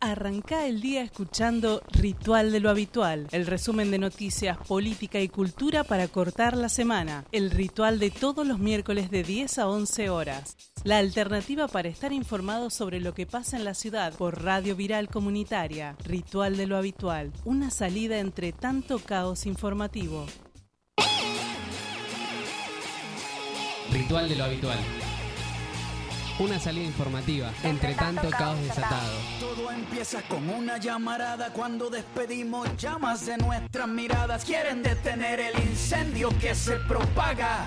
Arranca el día escuchando Ritual de lo Habitual, el resumen de noticias, política y cultura para cortar la semana. El ritual de todos los miércoles de 10 a 11 horas. La alternativa para estar informado sobre lo que pasa en la ciudad por Radio Viral Comunitaria. Ritual de lo Habitual, una salida entre tanto caos informativo. Ritual de lo Habitual. Una salida informativa, entre tanto caos desatado. Todo empieza con una llamarada cuando despedimos llamas de nuestras miradas. Quieren detener el incendio que se propaga.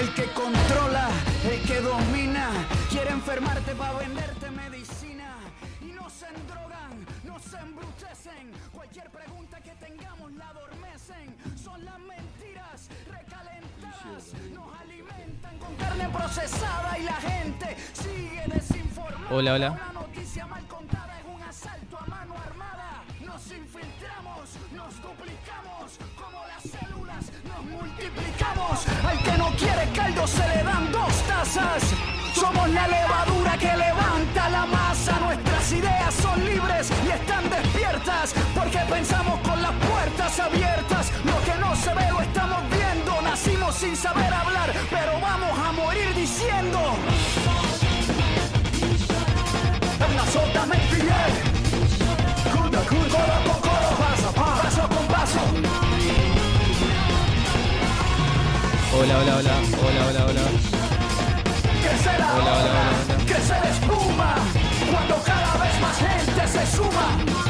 El que controla, el que domina, quiere enfermarte para venderte medicina. Y no se endrogan, no se embrutecen. Cualquier pregunta que tengamos la adormecen. Son las mentiras recalentadas, nos alimentan con carne procesada y la gente sigue desinformada. Hola, hola. Una noticia mal contada es un asalto a mano armada. Nos infiltramos, nos duplicamos, nos multiplicamos. Al que no quiere caldo se le dan dos tazas. Somos la levadura que levanta la masa. Nuestras ideas son libres y están despiertas. Porque pensamos con las puertas abiertas. Lo que no se ve lo estamos viendo. Nacimos sin saber hablar, pero vamos a morir diciendo. El billete. Codo Hola, hola, hola, hola, hola, hola. Crece la Hola, ola, hola, hola. crece la espuma, cuando cada vez más gente se suma.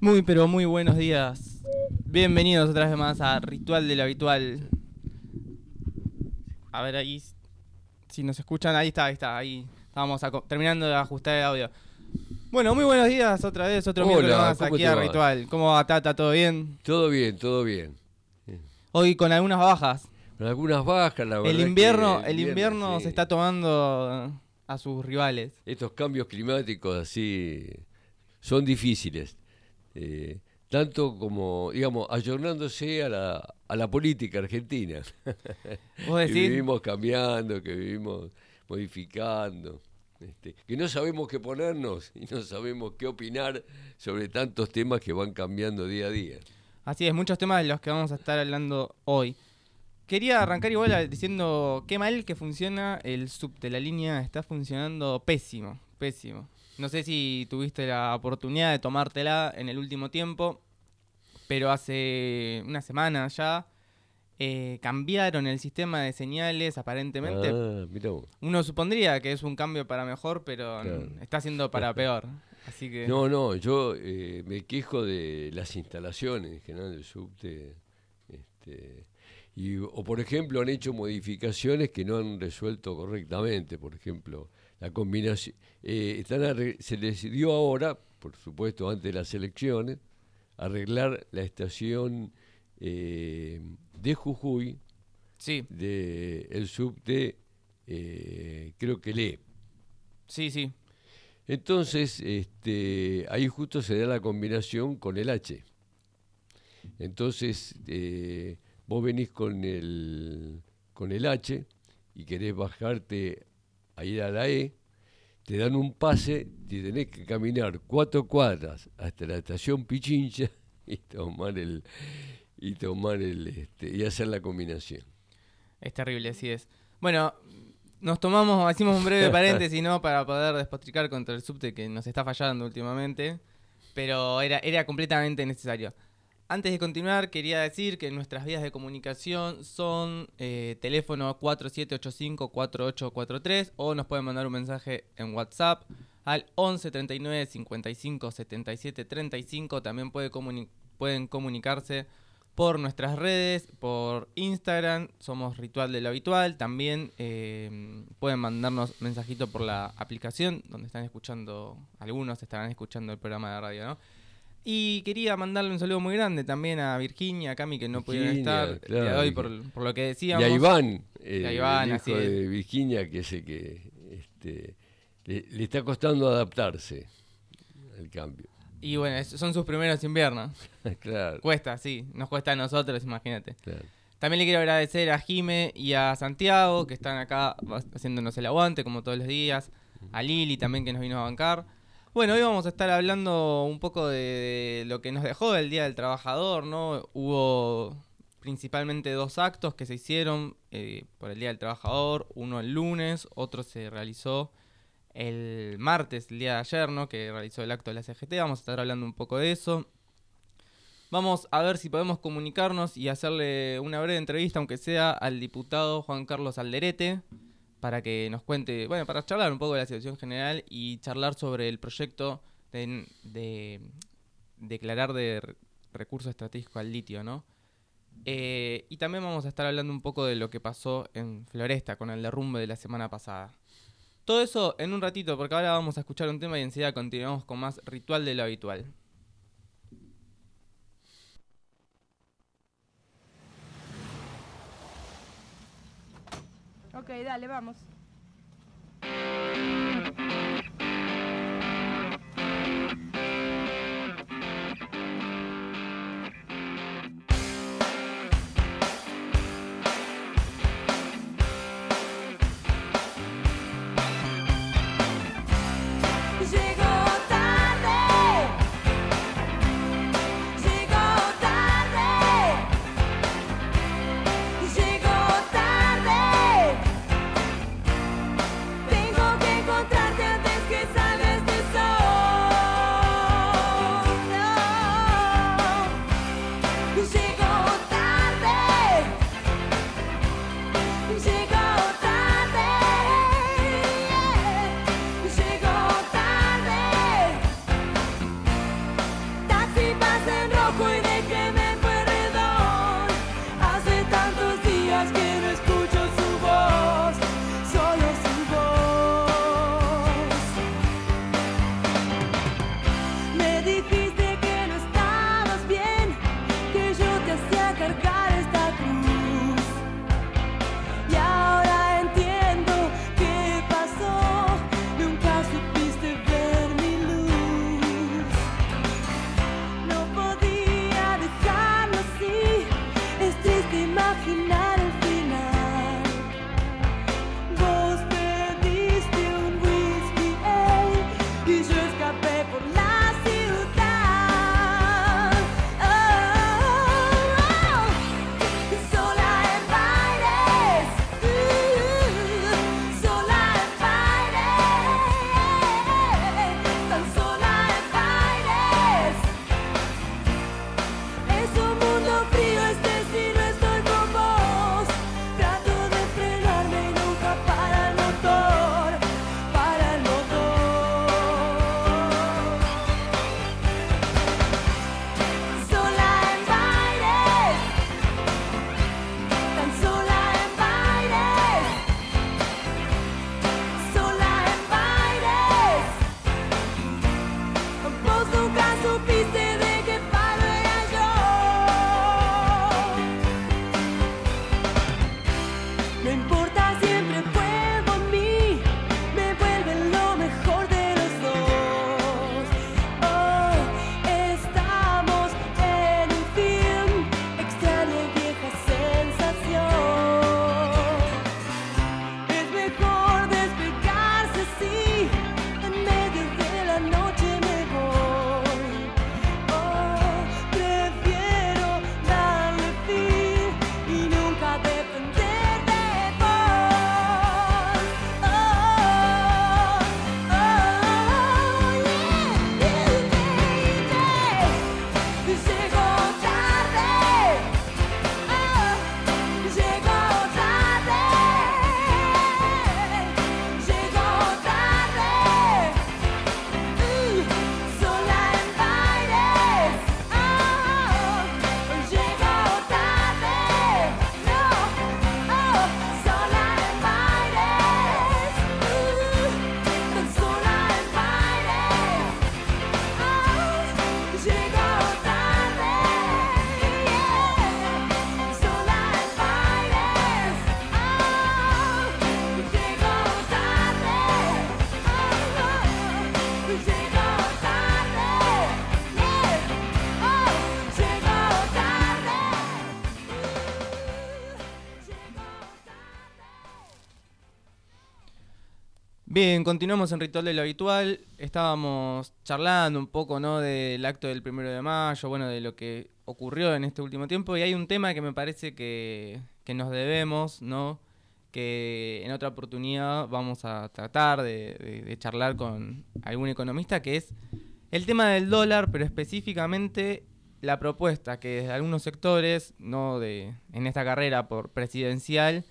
Muy, pero muy buenos días. Bienvenidos otra vez más a Ritual de lo Habitual. A ver ahí, si nos escuchan, ahí está, ahí está, ahí. Estamos aco- terminando de ajustar el audio. Bueno, muy buenos días otra vez, otro miércoles más ¿cómo aquí a? Ritual. ¿Cómo va Tata? ¿Todo bien? Todo bien, todo bien. Hoy con algunas bajas. Con algunas bajas, la verdad. El invierno, el invierno sí. se está tomando a sus rivales. Estos cambios climáticos así son difíciles. Eh, tanto como, digamos, ayornándose a la, a la política argentina. ¿Vos que decís? vivimos cambiando, que vivimos modificando. este, que no sabemos qué ponernos y no sabemos qué opinar sobre tantos temas que van cambiando día a día. Así es, muchos temas de los que vamos a estar hablando hoy. Quería arrancar igual diciendo qué mal que funciona el sub de la línea, está funcionando pésimo, pésimo. No sé si tuviste la oportunidad de tomártela en el último tiempo, pero hace una semana ya eh, cambiaron el sistema de señales aparentemente. Ah, vos. Uno supondría que es un cambio para mejor, pero Claro. está siendo para peor. Así que No, no, yo eh, me quejo de las instalaciones en general del subte. Este, Y, o por ejemplo han hecho modificaciones que no han resuelto correctamente. Por ejemplo, la combinación eh, están se les dio ahora, por supuesto antes de las elecciones, arreglar la estación eh, de Jujuy Sí, de el subte eh, creo que lee. sí, sí. Entonces, este, ahí justo se da la combinación con el H. Entonces, eh, vos venís con el, con el H y querés bajarte a ir a la E, te dan un pase, te tenés que caminar cuatro cuadras hasta la estación Pichincha y tomar el y tomar el este, y hacer la combinación. Es terrible, así es. Bueno, nos tomamos, hicimos un breve paréntesis, ¿no? Para poder despotricar contra el subte que nos está fallando últimamente. Pero era, era completamente necesario. Antes de continuar, quería decir que nuestras vías de comunicación son eh, teléfono 4785-4843 o nos pueden mandar un mensaje en WhatsApp al 11 39 55 77 35. También puede comuni- pueden comunicarse por nuestras redes, por Instagram, somos Ritual de lo Habitual. También eh, pueden mandarnos mensajitos por la aplicación donde están escuchando, algunos estarán escuchando el programa de radio, ¿no? Y quería mandarle un saludo muy grande también a Virginia, a Cami, que no pudieron estar de claro, hoy por, por lo que Y decíamos. a Iván, eh, a Iván, el así hijo es. de Virginia, que el que este, le, le está costando adaptarse al cambio. Y bueno, es- son sus primeros inviernos. claro, Cuesta, sí, nos cuesta a nosotros, imagínate. claro. También le quiero agradecer a Jime y a Santiago, que están acá haciéndonos el aguante, como todos los días. A Lili también, que nos vino a bancar. Bueno, hoy vamos a estar hablando un poco de, lo que nos dejó el Día del Trabajador, ¿no? Hubo principalmente dos actos que se hicieron eh, por el Día del Trabajador. Uno el lunes, otro se realizó el martes, el día de ayer, ¿no? Que realizó el acto de la CGT. Vamos a estar hablando un poco de eso. Vamos a ver si podemos comunicarnos y hacerle una breve entrevista, aunque sea al diputado Juan Carlos Alderete, para que nos cuente, bueno, para charlar un poco de la situación general y charlar sobre el proyecto de, de declarar de re- recurso estratégico al litio, ¿no? Eh, y también vamos a estar hablando un poco de lo que pasó en Floresta con el derrumbe de la semana pasada. Todo eso en un ratito, porque ahora vamos a escuchar un tema y enseguida continuamos con más ritual de lo habitual. Ok, dale, vamos. Bien, continuamos en Ritual de lo Habitual. Estábamos charlando un poco, ¿no? Del acto del primero de mayo, bueno, de lo que ocurrió en este último tiempo. Y hay un tema que me parece que, que nos debemos, ¿no? Que en otra oportunidad vamos a tratar de, charlar con algún economista, que es el tema del dólar, pero específicamente la propuesta que desde algunos sectores, no de en esta carrera por presidencial,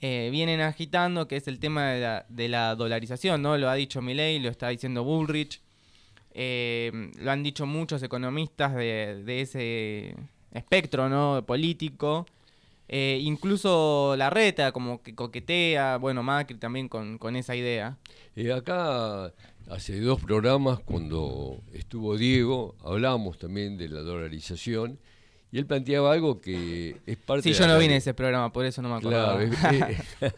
eh, vienen agitando, que es el tema de la, de la dolarización, ¿no? Lo ha dicho Milley, lo está diciendo Bullrich, eh, lo han dicho muchos economistas de, de ese espectro, ¿no? Político. Eh, incluso la reta como que coquetea, bueno, Macri también con, con esa idea. Acá, hace dos programas, cuando estuvo Diego, hablábamos también de la dolarización y él planteaba algo que es parte Sí, de yo no vine a ese programa, por eso no me acordaba. Claro, es, es-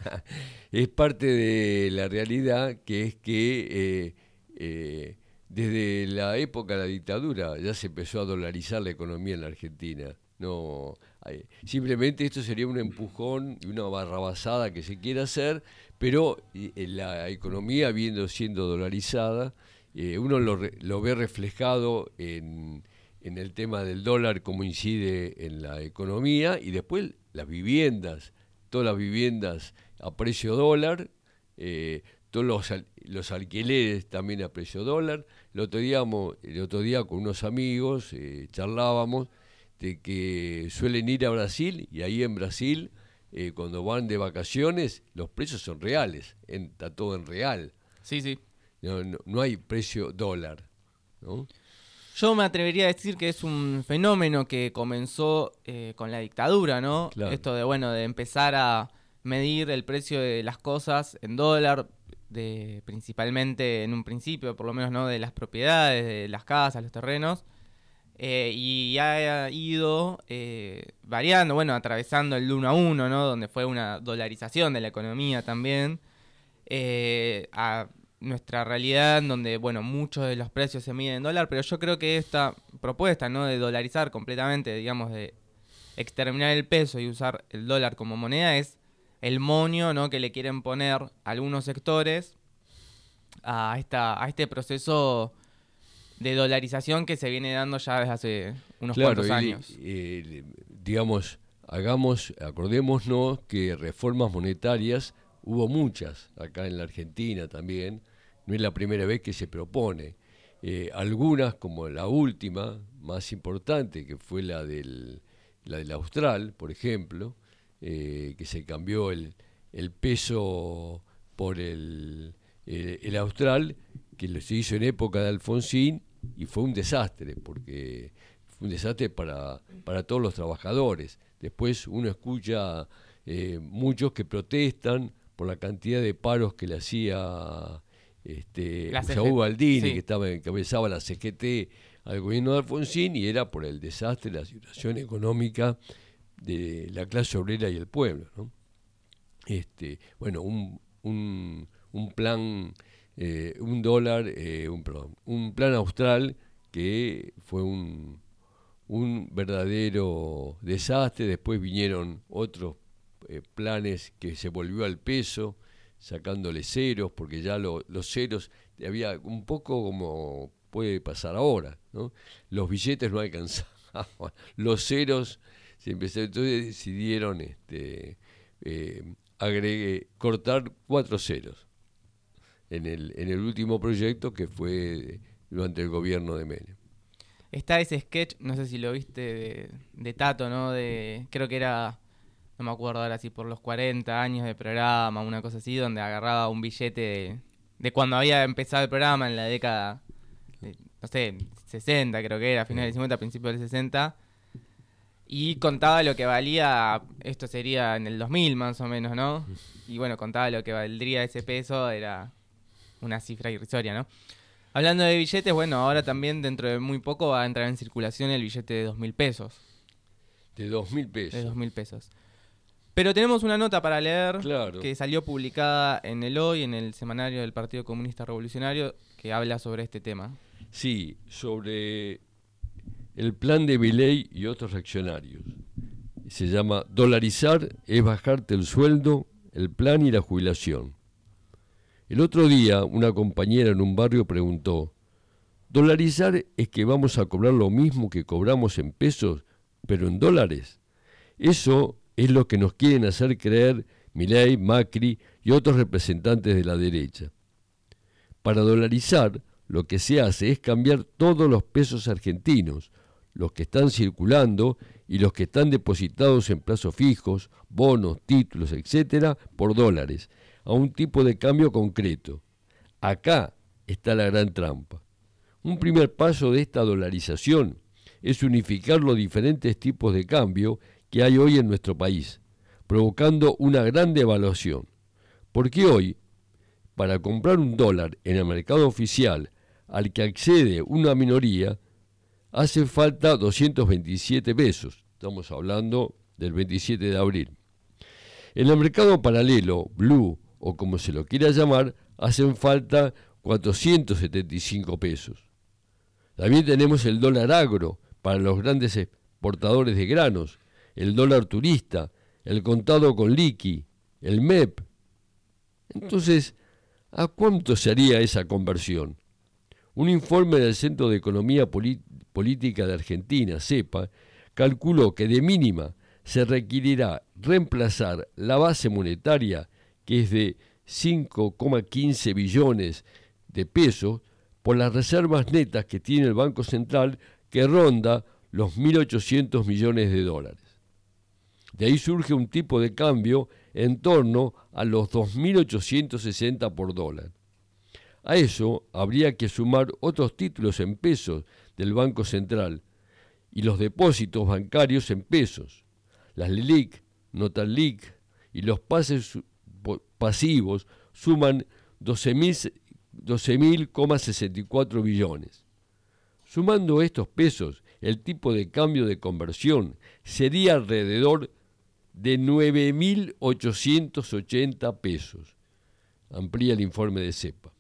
es parte de la realidad que es que eh, eh, desde la época de la dictadura ya se empezó a dolarizar la economía en la Argentina. No, hay- simplemente esto sería un empujón y una barrabasada que se quiere hacer, pero eh, la economía habiendo siendo dolarizada, eh, uno lo, lo ve reflejado en, en el tema del dólar, cómo incide en la economía, y después las viviendas, todas las viviendas a precio dólar, eh, todos los, los alquileres también a precio dólar. El otro día, el otro día con unos amigos eh, charlábamos de que suelen ir a Brasil y ahí en Brasil, eh, cuando van de vacaciones, los precios son reales, en- está todo en real. Sí, sí. No, no, no hay precio dólar. ¿no? Yo me atrevería a decir que es un fenómeno que comenzó eh, con la dictadura, ¿no? Claro. Esto de, bueno, de empezar a medir el precio de las cosas en dólar, de principalmente en un principio, por lo menos, ¿no? De las propiedades, de las casas, los terrenos. eh, y ha ido eh, variando, bueno, atravesando el 1 a 1, ¿no? Donde fue una dolarización de la economía también. eh, a nuestra realidad en donde, bueno, muchos de los precios se miden en dólar, pero yo creo que esta propuesta, ¿no? De dolarizar completamente, digamos, de exterminar el peso y usar el dólar como moneda es el moño, ¿no? Que le quieren poner algunos sectores a, esta, a este proceso de dolarización que se viene dando ya desde hace unos cuantos años. eh, digamos, hagamos, acordémonos que reformas monetarias hubo muchas acá en la Argentina también, no es la primera vez que se propone. Eh, algunas, como la última, más importante, que fue la del, la del Austral, por ejemplo, eh, que se cambió el, el peso por el, el, Austral, que se hizo en época de Alfonsín y fue un desastre, porque fue un desastre para, para todos los trabajadores. Después uno escucha eh, muchos que protestan por la cantidad de paros que le hacía este, CGT, Baldini, sí. que estaba encabezaba la CGT al gobierno de Alfonsín y era por el desastre, la situación económica de la clase obrera y el pueblo. ¿no? este, bueno, un, un, un plan, eh, un dólar, eh, un, perdón, un plan austral que fue un, un verdadero desastre. Después vinieron otros eh, planes que se volvió al peso, sacándole ceros, porque ya lo- los ceros había un poco como puede pasar ahora. Los billetes no alcanzaban, los ceros se empezaron, entonces decidieron este, eh, cortar cuatro ceros en el, en el último proyecto que fue durante el gobierno de Menem. Está ese sketch, no sé si lo viste, de, de Tato, ¿no? De, creo que era, no me acuerdo ahora si por los 40 años de programa, una cosa así, donde agarraba un billete de, de cuando había empezado el programa en la década, de, no sé, 60 creo que era, finales del 50, principios del 60, y contaba lo que valía, esto sería en el 2000 más o menos, ¿no? Y bueno, contaba lo que valdría ese peso, era una cifra irrisoria, ¿no? Hablando de billetes, bueno, ahora también dentro de muy poco va a entrar en circulación el billete de dos mil pesos. De dos mil De pesos. dos mil pesos. Pero tenemos una nota para leer Claro. que salió publicada en el Hoy, en el semanario del Partido Comunista Revolucionario, que habla sobre este tema. Sí, sobre el plan de Milei y otros reaccionarios. Se llama Dolarizar es bajarte el sueldo, el plan y la jubilación. El otro día una compañera en un barrio preguntó, ¿dolarizar es que vamos a cobrar lo mismo que cobramos en pesos, pero en dólares? Eso es lo que nos quieren hacer creer Milei, Macri y otros representantes de la derecha. Para dolarizar, lo que se hace es cambiar todos los pesos argentinos, los que están circulando y los que están depositados en plazos fijos, bonos, títulos, etcétera, por dólares, a un tipo de cambio concreto. Acá está la gran trampa. Un primer paso de esta dolarización es unificar los diferentes tipos de cambio que hay hoy en nuestro país, provocando una gran devaluación. Porque hoy, para comprar un dólar en el mercado oficial al que accede una minoría, hace falta 227 pesos. Estamos hablando del 27 de abril. En el mercado paralelo, blue o como se lo quiera llamar, hacen falta 475 pesos. También tenemos el dólar agro para los grandes exportadores de granos, el dólar turista, el contado con liqui, el MEP. Entonces, ¿a cuánto sería esa conversión? Un informe del Centro de Economía Política de Argentina, CEPA, calculó que de mínima se requerirá reemplazar la base monetaria, que es de 5,15 billones de pesos, por las reservas netas que tiene el Banco Central, que ronda los 1.800 millones de dólares. De ahí surge un tipo de cambio en torno a los 2.860 por dólar. A eso habría que sumar otros títulos en pesos del Banco Central y los depósitos bancarios en pesos, las LELIC, NOTALIC y los pases pasivos suman 12.000 12.064 billones. Sumando estos pesos, el tipo de cambio de conversión sería alrededor de 9.880 pesos. Amplía el informe de CEPA.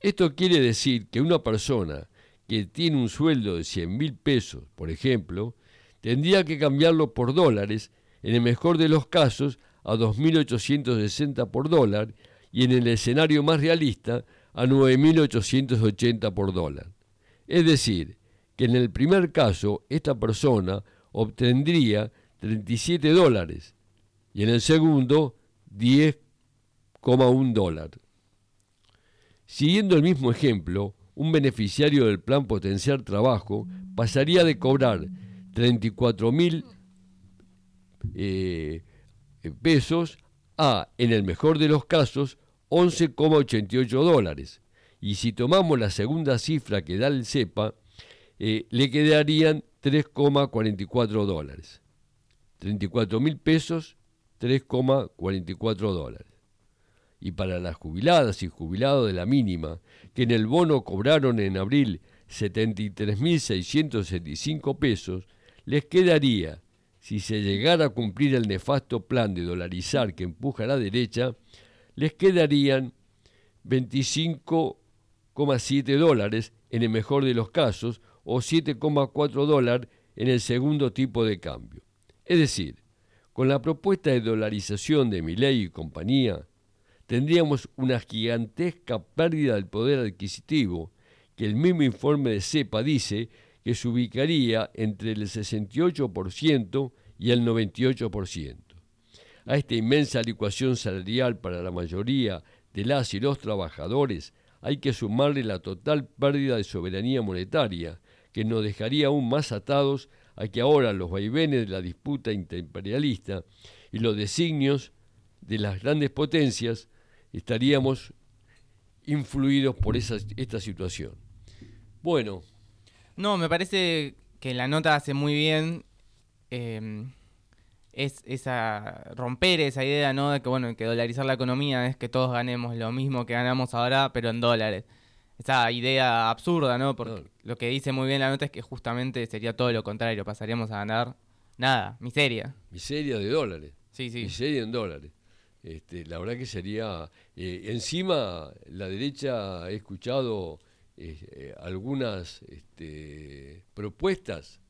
Esto quiere decir que una persona que tiene un sueldo de 100 mil pesos, por ejemplo, tendría que cambiarlo por dólares, en el mejor de los casos, a 2.860 por dólar y en el escenario más realista, a 9.880 por dólar. Es decir, que en el primer caso esta persona obtendría 37 dólares y en el segundo 10,1 dólar. Siguiendo el mismo ejemplo, un beneficiario del plan Potenciar Trabajo pasaría de cobrar 34 mil eh, pesos a, en el mejor de los casos, 11,88 dólares. Y si tomamos la segunda cifra que da el CEPA, eh, le quedarían 3,44 dólares. 34 mil pesos, 3,44 dólares. Y para las jubiladas y jubilados de la mínima, que en el bono cobraron en abril 73.665 pesos, les quedaría si se llegara a cumplir el nefasto plan de dolarizar que empuja a la derecha, les quedarían 25,7 dólares en el mejor de los casos o 7,4 dólares en el segundo tipo de cambio. Es decir, con la propuesta de dolarización de Milei y compañía, tendríamos una gigantesca pérdida del poder adquisitivo que el mismo informe de CEPA dice que se ubicaría entre el 68% y el 98%. A esta inmensa licuación salarial para la mayoría de las y los trabajadores hay que sumarle la total pérdida de soberanía monetaria, que nos dejaría aún más atados a que ahora los vaivenes de la disputa interimperialista y los designios de las grandes potencias estaríamos influidos por esa, esta situación. Bueno, No, me parece que la nota hace muy bien eh, es esa romper esa idea, ¿no? De que bueno, que dolarizar la economía es que todos ganemos lo mismo que ganamos ahora, pero en dólares. Esa idea absurda, ¿no? Porque lo que dice muy bien la nota es que justamente sería todo lo contrario, pasaríamos a ganar nada, miseria. miseria de dólares. Sí, sí. miseria en dólares. Este, la verdad que sería... eh, encima, la derecha ha escuchado eh, eh, algunas este, propuestas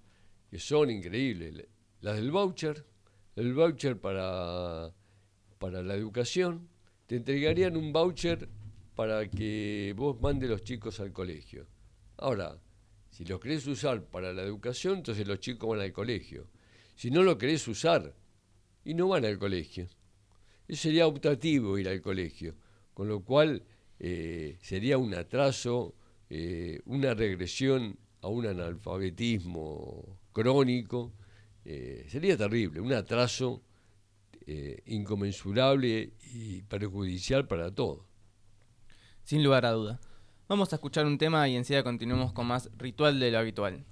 que son increíbles. Las del voucher, el voucher para, para la educación, te entregarían un voucher para que vos mandes los chicos al colegio. Ahora, si lo querés usar para la educación, entonces los chicos van al colegio. Si no lo querés usar, y no van al colegio. Eso sería optativo ir al colegio, con lo cual eh, sería un atraso, eh, una regresión a un analfabetismo crónico. eh, sería terrible, un atraso inconmensurable y perjudicial para todos. Sin lugar a duda. Vamos a escuchar un tema y enseguida continuamos con más ritual de lo habitual.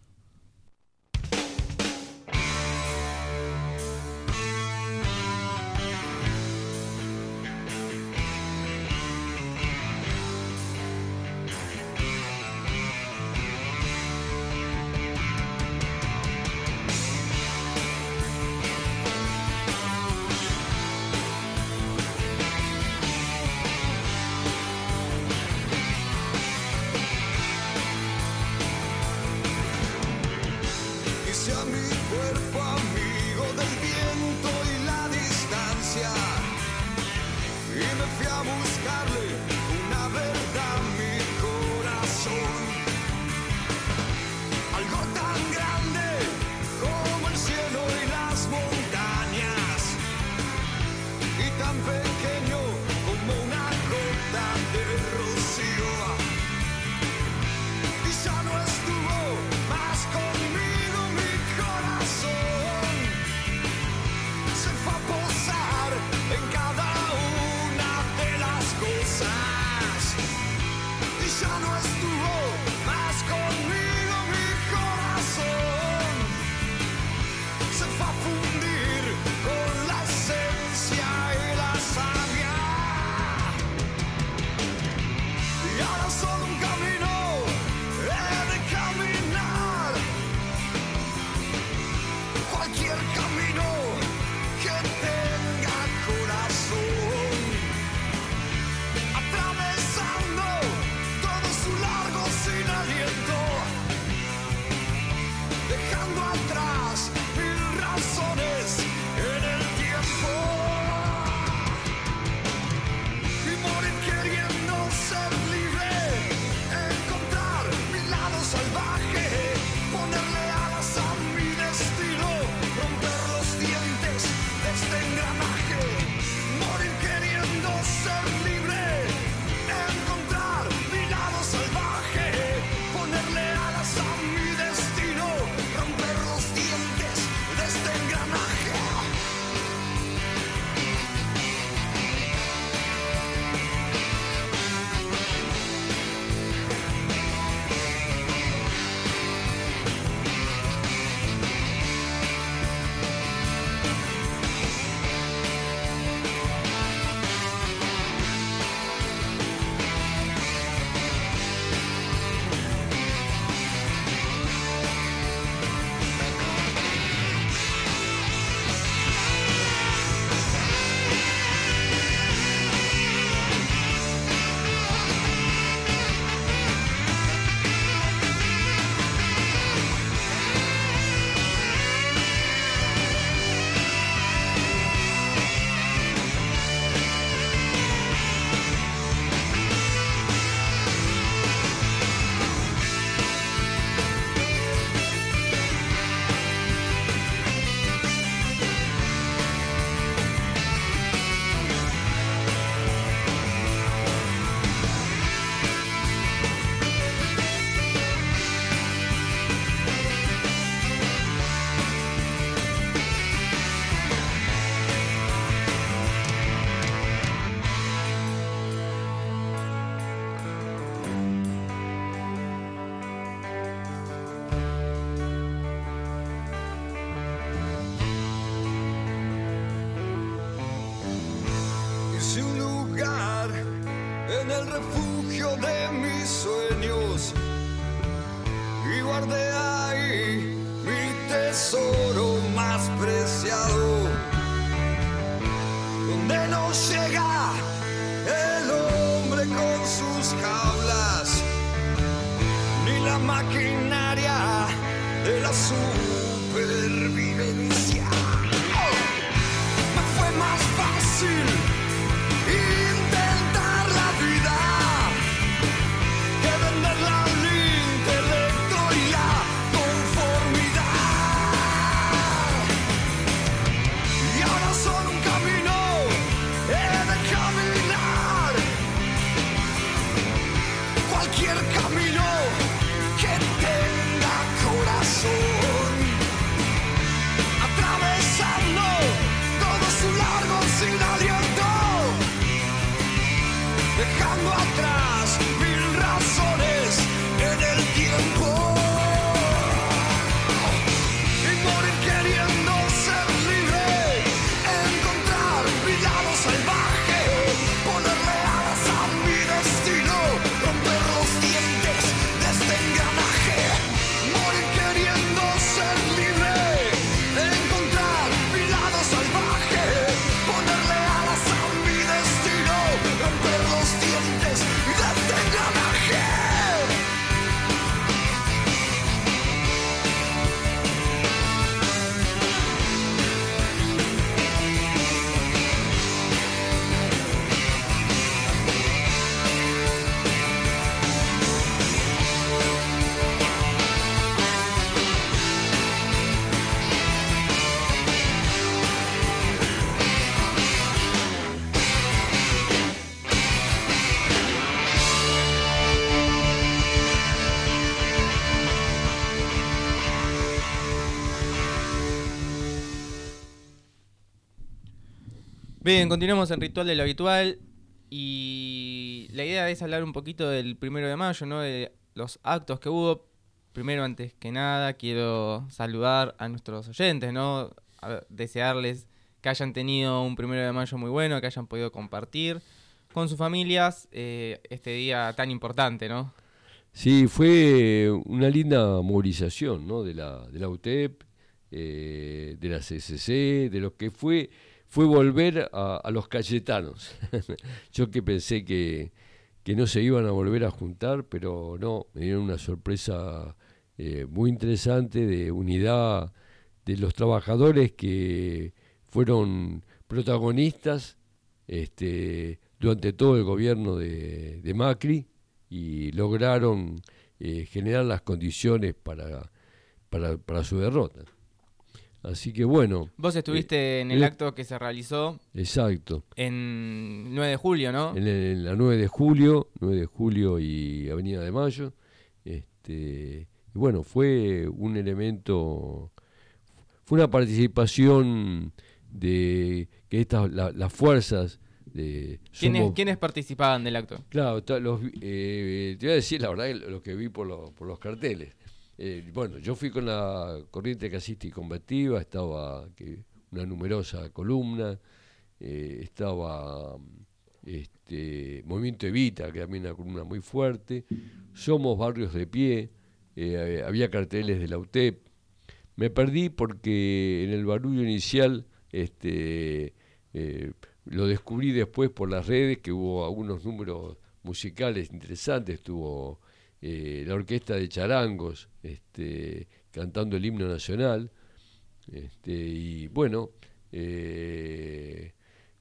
Bien, continuamos en Ritual de lo Habitual y la idea es hablar un poquito del primero de mayo, ¿no? De los actos que hubo. Primero, antes que nada, quiero saludar a nuestros oyentes, ¿no? Desearles que hayan tenido un primero de mayo muy bueno, que hayan podido compartir con sus familias eh, este día tan importante, ¿no? Sí, fue una linda movilización ¿no? de, la, de la UTEP, eh, de la CCC, de lo que fue, fue volver a, a los cayetanos. Yo que pensé que, que no se iban a volver a juntar, pero no, me dieron una sorpresa eh, muy interesante de unidad de los trabajadores que fueron protagonistas este, durante todo el gobierno de, Macri y lograron eh, generar las condiciones para, para su derrota. Así que bueno, Vos estuviste en el eh, acto que se realizó exacto. en 9 de julio, ¿no? En, la 9 de julio, 9 de julio y Avenida de Mayo. Este, y bueno, fue un elemento, fue una participación de que estas, la- las fuerzas de... ¿Quiénes, somos- ¿Quiénes participaban del acto? Claro, los eh, te voy a decir la verdad lo que vi por, los- por los carteles. Eh, bueno, yo fui con la corriente casista y combativa, estaba una numerosa columna, eh, estaba este, Movimiento Evita, que también una columna muy fuerte, Somos Barrios de Pie, eh, había carteles de la UTEP. Me perdí porque en el barullo inicial este, lo descubrí después por las redes, que hubo algunos números musicales interesantes, estuvo la orquesta de charangos este, cantando el himno nacional, este, y bueno, eh,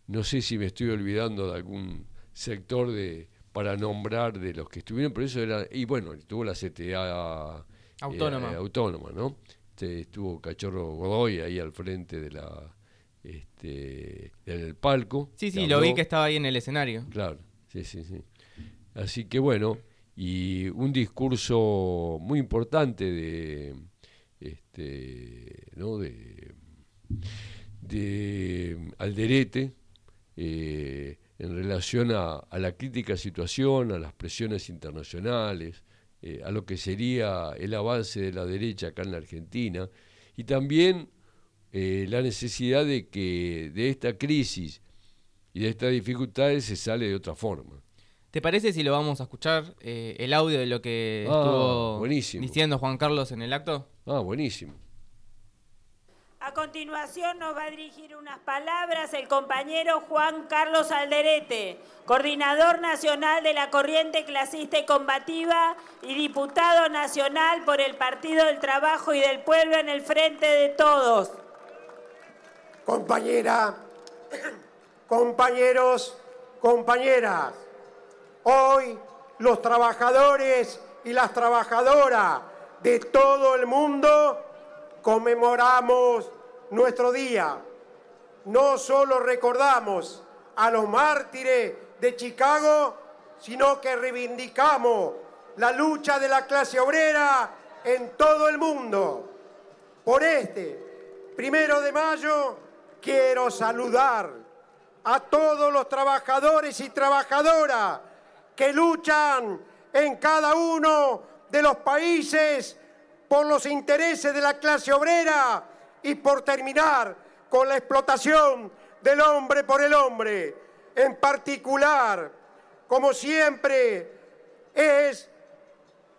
no sé si me estoy olvidando de algún sector de para nombrar de los que estuvieron, pero eso era, y bueno, estuvo la CTA Autónoma. eh, autónoma, ¿no? Este, estuvo Cachorro Godoy ahí al frente de la este en el palco. Sí, sí, lo vi que estaba ahí en el escenario. Claro, sí, sí, sí. Así que bueno, y un discurso muy importante de este, ¿no? de, de Alderete eh, en relación a, la crítica situación, a las presiones internacionales, eh, a lo que sería el avance de la derecha acá en la Argentina, y también eh, la necesidad de que de esta crisis Y de estas dificultades se sale de otra forma. ¿Te parece si lo vamos a escuchar eh, el audio de lo que Ah, estuvo buenísimo. diciendo Juan Carlos en el acto? Ah, buenísimo. A continuación nos va a dirigir unas palabras el compañero Juan Carlos Alderete, coordinador nacional de la Corriente Clasista y Combativa y diputado nacional por el Partido del Trabajo y del Pueblo en el Frente de Todos. Compañera, compañeros, compañeras, hoy los trabajadores y las trabajadoras de todo el mundo conmemoramos nuestro día. No solo recordamos a los mártires de Chicago, sino que reivindicamos la lucha de la clase obrera en todo el mundo. Por este primero de mayo quiero saludar a todos los trabajadores y trabajadoras que luchan en cada uno de los países por los intereses de la clase obrera y por terminar con la explotación del hombre por el hombre. En particular, como siempre, es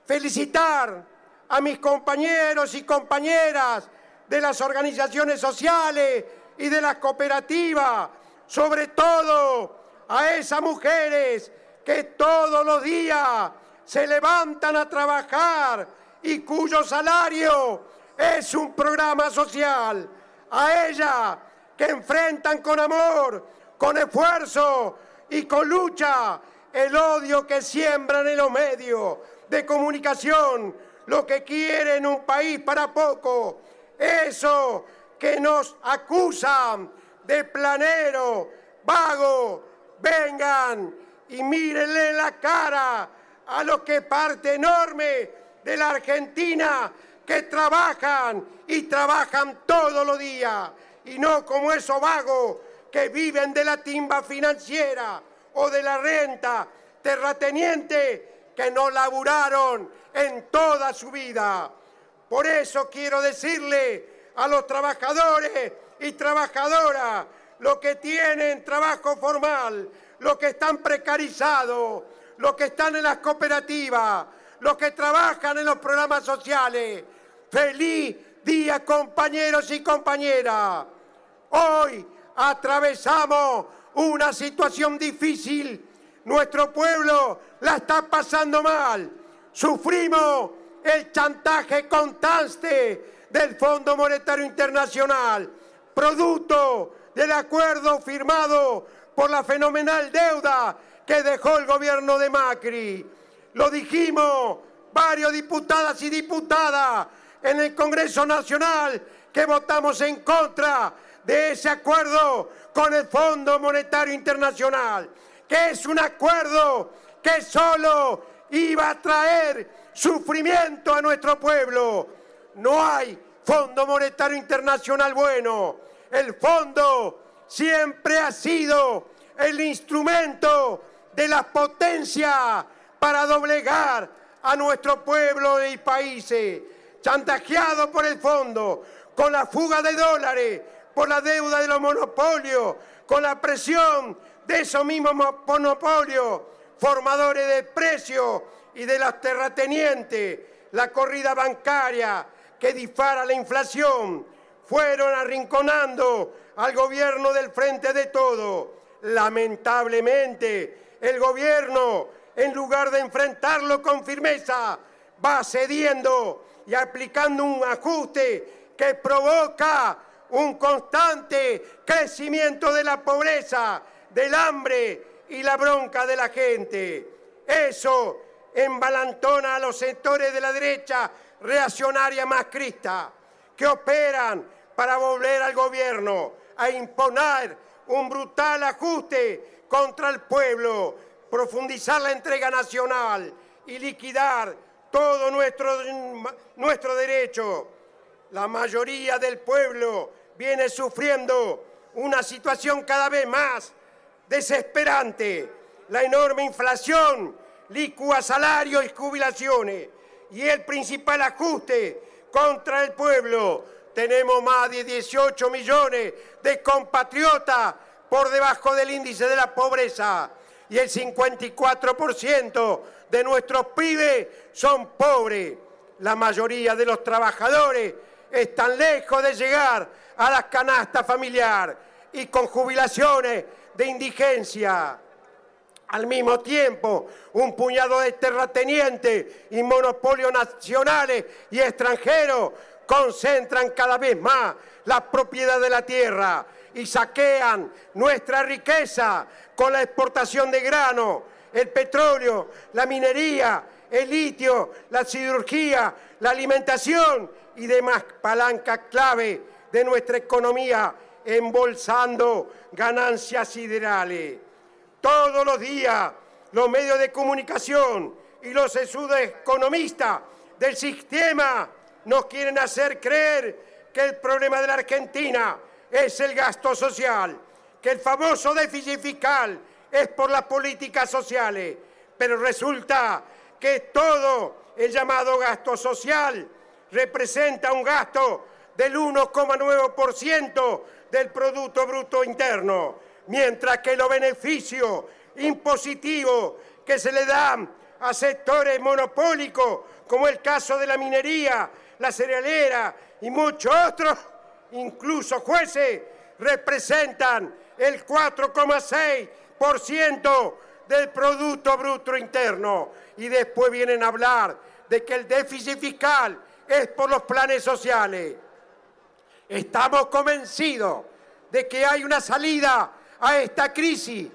felicitar a mis compañeros y compañeras de las organizaciones sociales y de las cooperativas, sobre todo a esas mujeres que todos los días se levantan a trabajar y cuyo salario es un programa social. A ellas que enfrentan con amor, con esfuerzo y con lucha el odio que siembran en los medios de comunicación, lo que quieren un país para poco, eso que nos acusan de planero, vago, vengan y mírenle la cara a los que parte enorme de la Argentina que trabajan y trabajan todos los días y no como esos vagos que viven de la timba financiera o de la renta terrateniente que no laburaron en toda su vida. Por eso quiero decirle a los trabajadores y trabajadoras, los que tienen trabajo formal, los que están precarizados, los que están en las cooperativas, los que trabajan en los programas sociales. Feliz día compañeros y compañeras. Hoy atravesamos una situación difícil. Nuestro pueblo la está pasando mal. Sufrimos el chantaje constante del Fondo Monetario Internacional, producto del acuerdo firmado por la fenomenal deuda que dejó el gobierno de Macri. Lo dijimos varios diputadas y diputadas en el Congreso Nacional que votamos en contra de ese acuerdo con el Fondo Monetario Internacional, que es un acuerdo que solo iba a traer sufrimiento a nuestro pueblo. No hay Fondo Monetario Internacional bueno. El fondo siempre ha sido el instrumento de las potencias para doblegar a nuestro pueblo y países, chantajeado por el fondo, con la fuga de dólares, por la deuda de los monopolios, con la presión de esos mismos mo- monopolios, formadores de precios y de las terratenientes, la corrida bancaria que dispara la inflación, fueron arrinconando al gobierno del frente de todo. Lamentablemente, el gobierno, en lugar de enfrentarlo con firmeza, va cediendo y aplicando un ajuste que provoca un constante crecimiento de la pobreza, del hambre y la bronca de la gente. Eso embalantona a los sectores de la derecha reaccionaria macrista que operan para volver al gobierno a imponer un brutal ajuste contra el pueblo, profundizar la entrega nacional y liquidar todo nuestro, nuestro derecho. La mayoría del pueblo viene sufriendo una situación cada vez más desesperante. La enorme inflación licúa salarios y jubilaciones y el principal ajuste contra el pueblo. Tenemos más de 18 millones de compatriotas por debajo del índice de la pobreza y el 54% de nuestros pibes son pobres. La mayoría de los trabajadores están lejos de llegar a la canasta familiar y con jubilaciones de indigencia. Al mismo tiempo, un puñado de terratenientes y monopolios nacionales y extranjeros concentran cada vez más la propiedad de la tierra y saquean nuestra riqueza con la exportación de grano, el petróleo, la minería, el litio, la cirugía, la alimentación y demás palancas clave de nuestra economía, embolsando ganancias siderales. Todos los días los medios de comunicación y los economistas del sistema nos quieren hacer creer que el problema de la Argentina es el gasto social, que el famoso déficit fiscal es por las políticas sociales, pero resulta que todo el llamado gasto social representa un gasto del 1,9% del Producto Bruto Interno, mientras que los beneficios impositivos que se le dan a sectores monopólicos, como el caso de la minería, la cerealera y muchos otros, incluso jueces, representan el 4,6% del Producto Bruto Interno. Y después vienen a hablar de que el déficit fiscal es por los planes sociales. Estamos convencidos de que hay una salida a esta crisis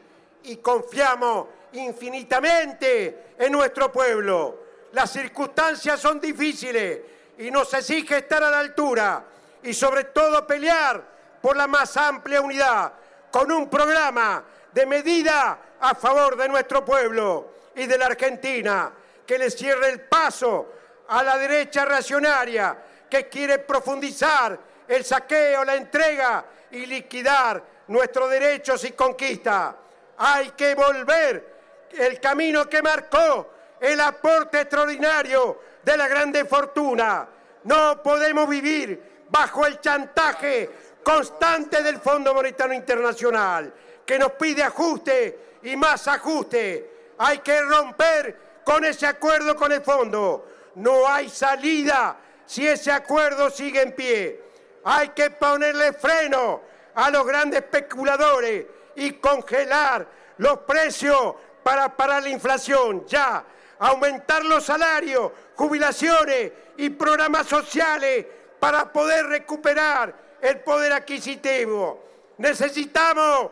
y confiamos infinitamente en nuestro pueblo. Las circunstancias son difíciles y nos exige estar a la altura y sobre todo pelear por la más amplia unidad con un programa de medida a favor de nuestro pueblo y de la Argentina que le cierre el paso a la derecha reaccionaria que quiere profundizar el saqueo, la entrega y liquidar nuestros derechos y conquistas. Hay que volver el camino que marcó el aporte extraordinario de la grande fortuna. No podemos vivir bajo el chantaje constante del Fondo Monetario Internacional, que nos pide ajuste y más ajuste. Hay que romper con ese acuerdo con el fondo. No hay salida si ese acuerdo sigue en pie. Hay que ponerle freno a los grandes especuladores y congelar los precios para parar la inflación. Ya, aumentar los salarios, jubilaciones y programas sociales para poder recuperar el poder adquisitivo. Necesitamos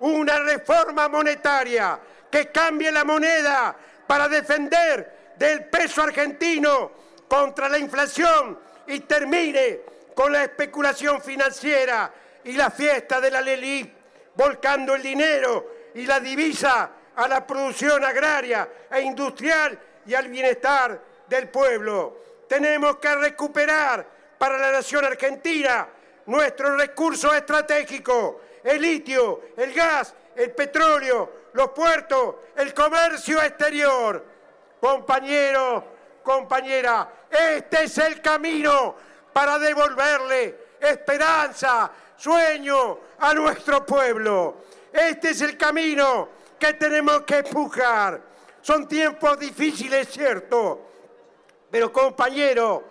una reforma monetaria que cambie la moneda para defender del peso argentino contra la inflación y termine con la especulación financiera y la fiesta de la LELIP, volcando el dinero y la divisa a la producción agraria e industrial y al bienestar del pueblo. Tenemos que recuperar para la nación argentina nuestros recursos estratégicos, el litio, el gas, el petróleo, los puertos, el comercio exterior. Compañeros, compañera, este es el camino para devolverle esperanza, sueño a nuestro pueblo. Este es el camino que tenemos que empujar. Son tiempos difíciles, cierto, pero compañero,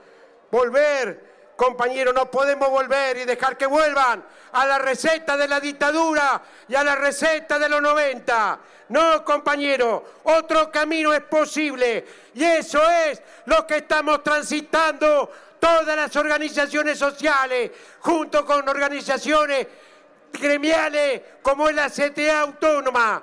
volver Compañero, no podemos volver y dejar que vuelvan a la receta de la dictadura y a la receta de los 90. No, compañero, otro camino es posible y eso es lo que estamos transitando todas las organizaciones sociales, junto con organizaciones gremiales como es la CTA Autónoma.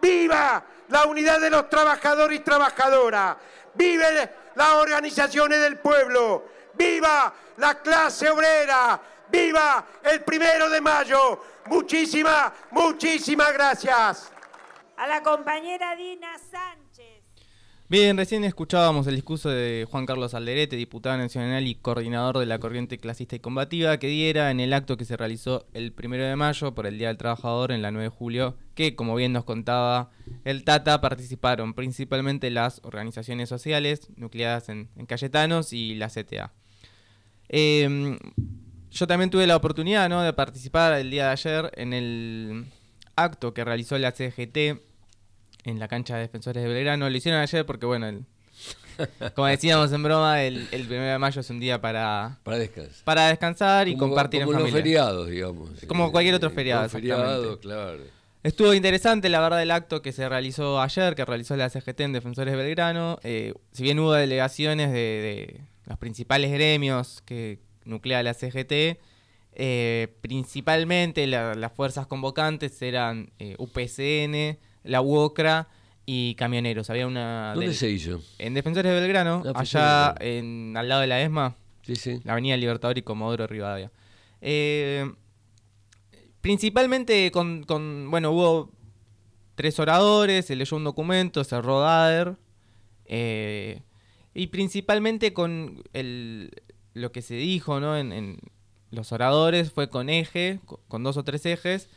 ¡Viva la unidad de los trabajadores y trabajadoras! ¡Vive las organizaciones del pueblo! ¡Viva la clase obrera! ¡Viva el primero de mayo! Muchísimas, muchísimas gracias. A la compañera Dina Sánchez. Bien, recién escuchábamos el discurso de Juan Carlos Alderete, diputado nacional y coordinador de la corriente clasista y combativa, que diera en el acto que se realizó el primero de mayo por el Día del Trabajador en la 9 de julio, que, como bien nos contaba el Tata, participaron principalmente las organizaciones sociales nucleadas en, Cayetanos y la CTA. Eh, yo también tuve la oportunidad ¿no? de participar el día de ayer en el, acto que realizó la CGT en la cancha de Defensores de Belgrano. Lo hicieron ayer porque, bueno, el- como decíamos en broma, el, el 1 de mayo es un día para, Para descansar. para descansar y Como- compartir como en los familia. feriados, digamos. Como cualquier otro feriado, Los feriados, exactamente. claro. Estuvo interesante, la verdad, el acto que se realizó ayer, que realizó la CGT en Defensores de Belgrano. Eh, si bien hubo delegaciones de, de los principales gremios que nuclea la CGT, eh, principalmente la- las fuerzas convocantes eran eh, UPCN, la UOCRA y camioneros. Había una... ¿Dónde del- se hizo? En Defensores de Belgrano, Ah, allá en, al lado de la ESMA, Sí, sí. la Avenida Libertador y Comodoro Rivadavia. Eh, principalmente con, con- bueno, hubo tres oradores, se leyó un documento, cerró DADER, eh, y principalmente con el, lo que se dijo ¿no? en, en los oradores fue con eje, co- con dos o tres ejes.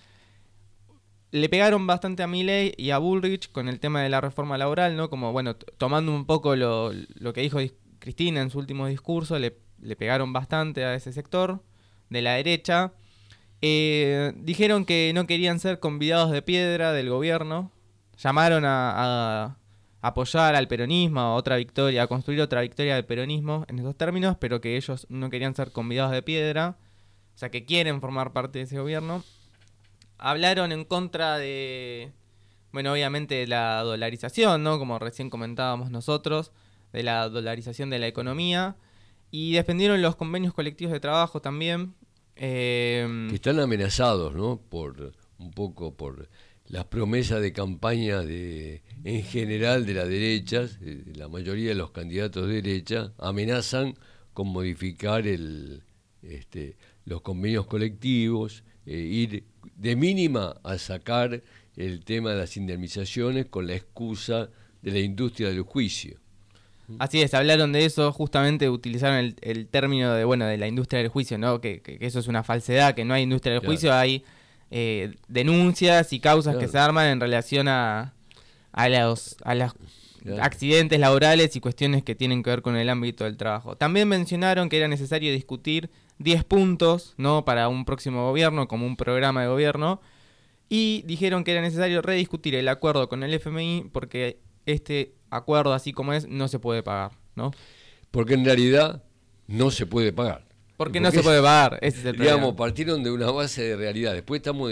Le pegaron bastante a Milley y a Bullrich con el tema de la reforma laboral, ¿no? Como, bueno, tomando un poco lo, lo que dijo Cristina en su último discurso, le, le pegaron bastante a ese sector de la derecha. Eh, dijeron que no querían ser convidados de piedra del gobierno. Llamaron a, a apoyar al peronismo, a otra victoria, a construir otra victoria del peronismo en esos términos, pero que ellos no querían ser convidados de piedra. O sea, que quieren formar parte de ese gobierno. Hablaron en contra de, bueno, obviamente de la dolarización, ¿no? Como recién comentábamos nosotros, de la dolarización de la economía. Y defendieron los convenios colectivos de trabajo también. Eh, que están amenazados, ¿no? Por un poco por las promesas de campaña de en general de las derechas, eh, la mayoría de los candidatos de derecha amenazan con modificar el este, los convenios colectivos, eh, ir de mínima a sacar el tema de las indemnizaciones con la excusa de la industria del juicio. Así es, hablaron de eso, justamente utilizaron el, el término de, bueno, de la industria del juicio, ¿no? Que, que- que eso es una falsedad, que no hay industria del Claro. juicio, hay eh, denuncias y causas que se arman en relación a, a los a los Claro. accidentes laborales y cuestiones que tienen que ver con el ámbito del trabajo. También mencionaron que era necesario discutir 10 puntos, ¿no? Para un próximo gobierno, como un programa de gobierno, y dijeron que era necesario rediscutir el acuerdo con el FMI porque este acuerdo, así como es, no se puede pagar, ¿no? Porque en realidad no se puede pagar. Porque no se puede pagar, ese es el Digamos, problema. partieron de una base de realidad. Después estamos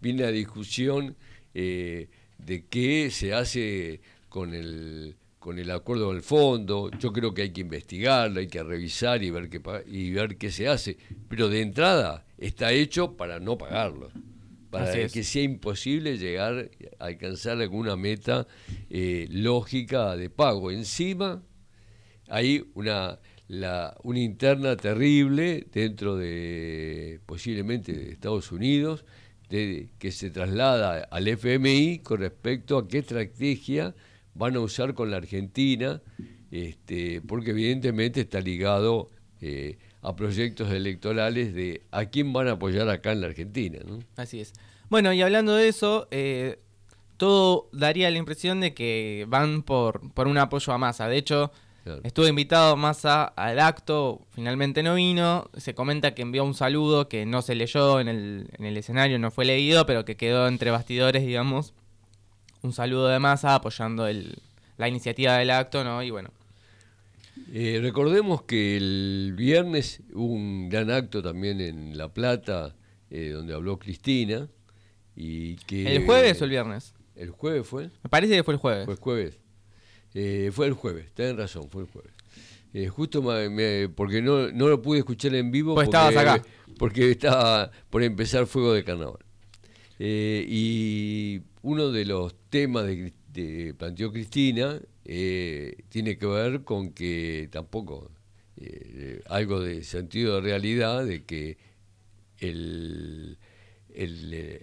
viene la discusión eh, de qué se hace con el con el acuerdo del fondo. Yo creo que hay que investigarlo, hay que revisar y ver qué y ver qué se hace. Pero de entrada está hecho para no pagarlo, para Así es. que sea imposible llegar a alcanzar alguna meta eh, lógica de pago. Encima hay una, la, una interna terrible dentro de posiblemente de Estados Unidos de, que se traslada al FMI con respecto a qué estrategia van a usar con la Argentina, este, porque evidentemente está ligado eh, a proyectos electorales de a quién van a apoyar acá en la Argentina. ¿no? Así es. Bueno, y hablando de eso, eh, todo daría la impresión de que van por, por un apoyo a Massa. De hecho, Claro. estuvo invitado Massa al acto, finalmente no vino. Se comenta que envió un saludo que no se leyó en el, en el escenario, no fue leído, pero que quedó entre bastidores, digamos. Un saludo de Massa apoyando el, la iniciativa del acto, ¿no? Y bueno, Eh, recordemos que el viernes hubo un gran acto también en La Plata, eh, donde habló Cristina. Y que, ¿el jueves o el viernes? ¿El jueves fue? Me parece que fue el jueves. Fue el jueves. Eh, fue el jueves, tenés razón, fue el jueves. Eh, justo me- me- porque no, no lo pude escuchar en vivo Pues porque, estabas acá. porque estaba por empezar Fuego de Carnaval. Eh, y uno de los temas de, planteó Cristina eh, tiene que ver con que tampoco eh, algo de sentido de realidad de que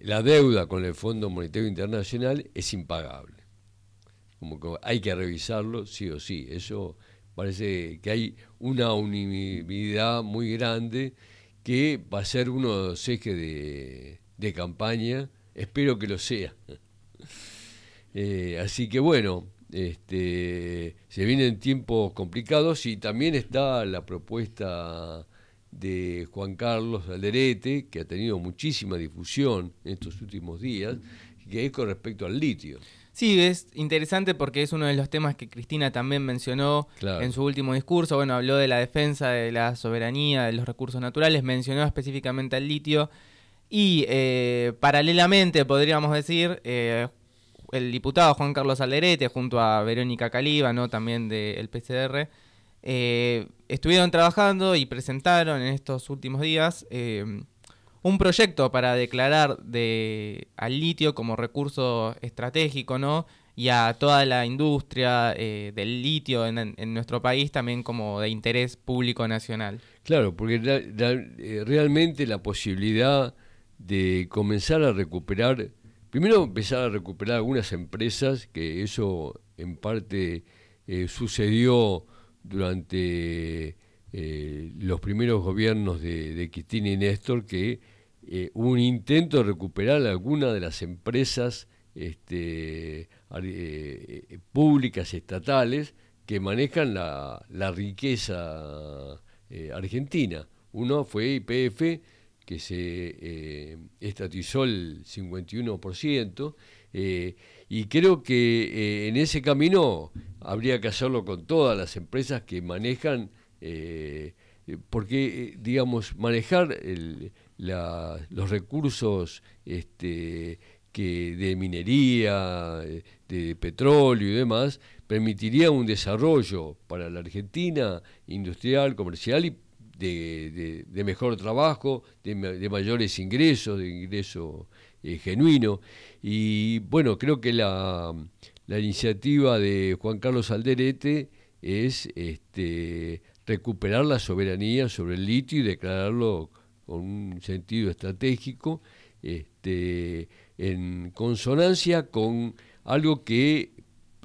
la deuda con el Fondo Monetario Internacional es impagable. Como que hay que revisarlo sí o sí. Eso parece que hay una unanimidad muy grande que va a ser uno de los ejes de campaña. Espero que lo sea. Eh, así que bueno, este, se vienen tiempos complicados y también está la propuesta de Juan Carlos Alderete, que ha tenido muchísima difusión en estos últimos días, que es con respecto al litio. Sí, es interesante porque es uno de los temas que Cristina también mencionó Claro. en su último discurso. Bueno, habló de la defensa de la soberanía, de los recursos naturales, mencionó específicamente al litio. Y eh, paralelamente, podríamos decir, eh, el diputado Juan Carlos Alderete, junto a Verónica Caliba, ¿no? también del PCR, eh, estuvieron trabajando y presentaron en estos últimos días eh, un proyecto para declarar de, al litio como recurso estratégico, ¿no? Y a toda la industria eh, del litio en, en nuestro país también como de interés público nacional. Claro, porque realmente la posibilidad de comenzar a recuperar, primero empezar a recuperar algunas empresas, que eso en parte eh, sucedió durante eh, los primeros gobiernos de, de Cristina y Néstor, que eh, hubo un intento de recuperar algunas de las empresas este, públicas estatales que manejan la, la riqueza argentina. Uno fue IPF, que se eh, estatizó el 51%, eh, y creo que eh, en ese camino habría que hacerlo con todas las empresas que manejan, eh, porque, digamos, manejar la- los recursos este, que de minería, de petróleo y demás, permitiría un desarrollo para la Argentina industrial, comercial y de, mejor trabajo, de, ma- de mayores ingresos, de ingreso eh, genuino. Y bueno, creo que la, la iniciativa de Juan Carlos Alderete es este, recuperar la soberanía sobre el litio y declararlo con un sentido estratégico, este, en consonancia con algo que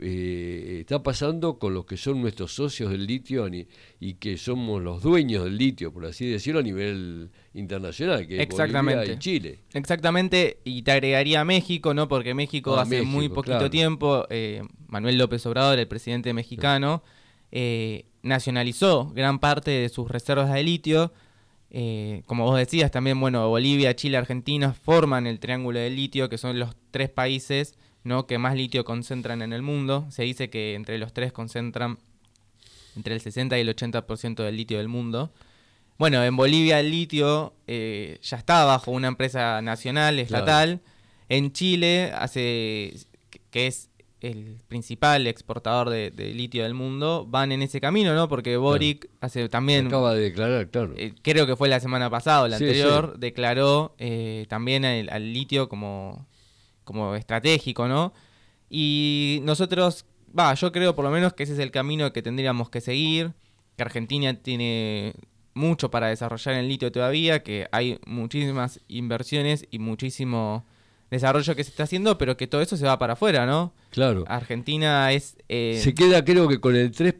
eh, está pasando con los que son nuestros socios del litio y que somos los dueños del litio, por así decirlo, a nivel internacional, que es Exactamente. Bolivia y Chile. Exactamente, y te agregaría a México, ¿no? Porque México Ah, hace muy poquito claro. tiempo, eh, Manuel López Obrador, el presidente mexicano, eh, nacionalizó gran parte de sus reservas de litio. Eh, como vos decías, también, bueno, Bolivia, Chile, Argentina forman el triángulo del litio, que son los tres países ¿no? que más litio concentran en el mundo. Se dice que entre los tres concentran entre el 60 y el 80% del litio del mundo. Bueno, en Bolivia el litio eh, ya está bajo una empresa nacional, estatal. En Chile, hace que- es el principal exportador de, de litio del mundo, van en ese camino, ¿no? Porque Boric hace también, Acaba de declarar, claro. eh, creo que fue la semana pasada o la Sí, anterior, sí. declaró eh, también al, al litio como, como estratégico, ¿no? Y nosotros, va, yo creo por lo menos que ese es el camino que tendríamos que seguir, que Argentina tiene mucho para desarrollar en litio todavía, que hay muchísimas inversiones y muchísimo desarrollo que se está haciendo, pero que todo eso se va para afuera, ¿no? Claro. Argentina es... eh, Se queda creo que con el 3%,